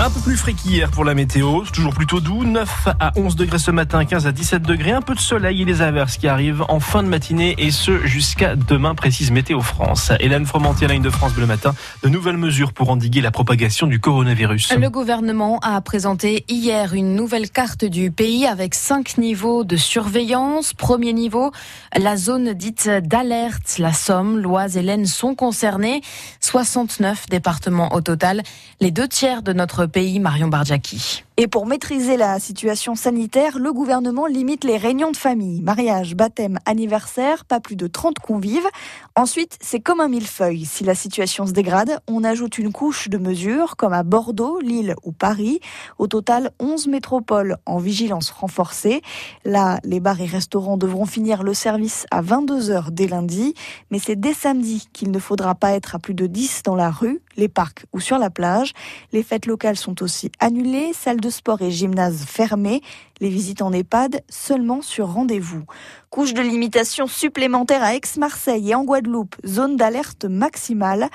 Un peu plus frais qu'hier pour la météo, c'est toujours plutôt doux, 9 à 11 degrés ce matin, 15 à 17 degrés, un peu de soleil et les averses qui arrivent en fin de matinée et ce jusqu'à demain, précise Météo France. Hélène Fromantier, la ligne de France le matin, de nouvelles mesures pour endiguer la propagation du coronavirus. Le gouvernement a présenté hier une nouvelle carte du pays avec cinq niveaux de surveillance. Premier niveau, la zone dite d'alerte. La Somme, l'Oise et l'Aisne sont concernés. 69 départements au total. Les deux tiers de notre pays, Marion Bardjaki. Et pour maîtriser la situation sanitaire, le gouvernement limite les réunions de famille, mariage, baptême, anniversaire, pas plus de 30 convives. Ensuite, c'est comme un millefeuille. Si la situation se dégrade, on ajoute une couche de mesures, comme à Bordeaux, Lille ou Paris. Au total, 11 métropoles en vigilance renforcée. Là, les bars et restaurants devront finir le service à 22h dès lundi, mais c'est dès samedi qu'il ne faudra pas être à plus de 10 dans la rue, les parcs ou sur la plage. Les fêtes locales sont aussi annulées, salles de sport et gymnase fermés, les visites en EHPAD seulement sur rendez-vous. Couche de limitation supplémentaire à Aix-Marseille et en Guadeloupe, zone d'alerte maximale.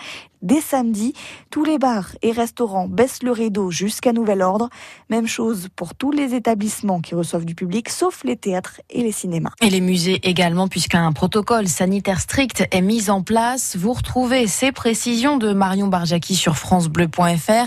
Dès samedi, tous les bars et restaurants baissent le rideau jusqu'à nouvel ordre. Même chose pour tous les établissements qui reçoivent du public, sauf les théâtres et les cinémas. Et les musées également, puisqu'un protocole sanitaire strict est mis en place. Vous retrouvez ces précisions de Marion Barjaki sur francebleu.fr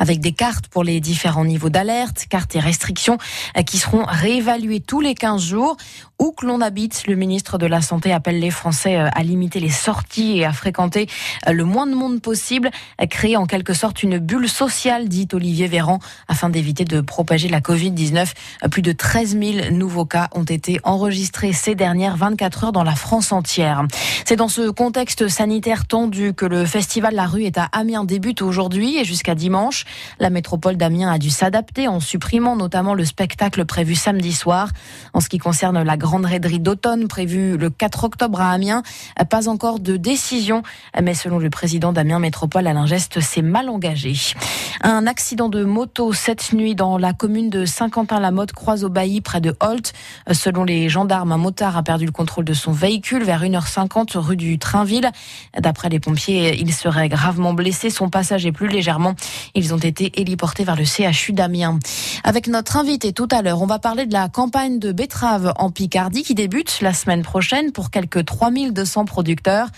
avec des cartes pour les différents niveaux d'alerte, cartes et restrictions qui seront réévaluées tous les 15 jours. Où que l'on habite, le ministre de la Santé appelle les Français euh, à limiter les sorties et à fréquenter euh, le moins de monde possible, créer en quelque sorte une bulle sociale, dit Olivier Véran, afin d'éviter de propager la Covid-19. Euh, plus de 13 000 nouveaux cas ont été enregistrés ces dernières 24 heures dans la France entière. C'est dans ce contexte sanitaire tendu que le festival La Rue est à Amiens débute aujourd'hui et jusqu'à dimanche. La métropole d'Amiens a dû s'adapter en supprimant notamment le spectacle prévu samedi soir. En ce qui concerne la grande raiderie d'automne prévue le 4 octobre à Amiens. Pas encore de décision, mais selon le président d'Amiens Métropole, Alain Geste, c'est mal engagé. Un accident de moto cette nuit dans la commune de Saint-Quentin-la-Motte croise au Bailly près de Holt. Selon les gendarmes, un motard a perdu le contrôle de son véhicule vers 1h50 rue du Trainville. D'après les pompiers, il serait gravement blessé. Son passage est plus légèrement. Ils ont été héliportés vers le CHU d'Amiens. Avec notre invité tout à l'heure, on va parler de la campagne de betteraves en Picardie qui débute la semaine prochaine pour quelques 3200 producteurs.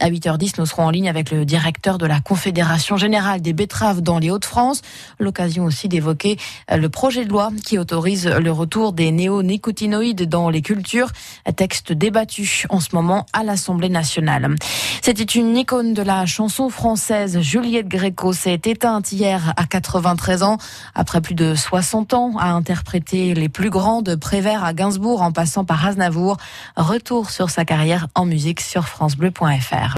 À 8h10, nous serons en ligne avec le directeur de la Confédération générale des betteraves dans les Hauts-de-France. L'occasion aussi d'évoquer euh, le projet de loi qui autorise le retour des néonicotinoïdes dans les cultures. Texte débattu en ce moment à l'Assemblée nationale. C'était une icône de la chanson française. Juliette Gréco s'est éteinte hier à 93 ans. Après plus de 60 ans à interpréter les plus grands de Prévert à Gainsbourg en passant par Aznavour. Retour sur sa carrière en musique sur francebleu.fr.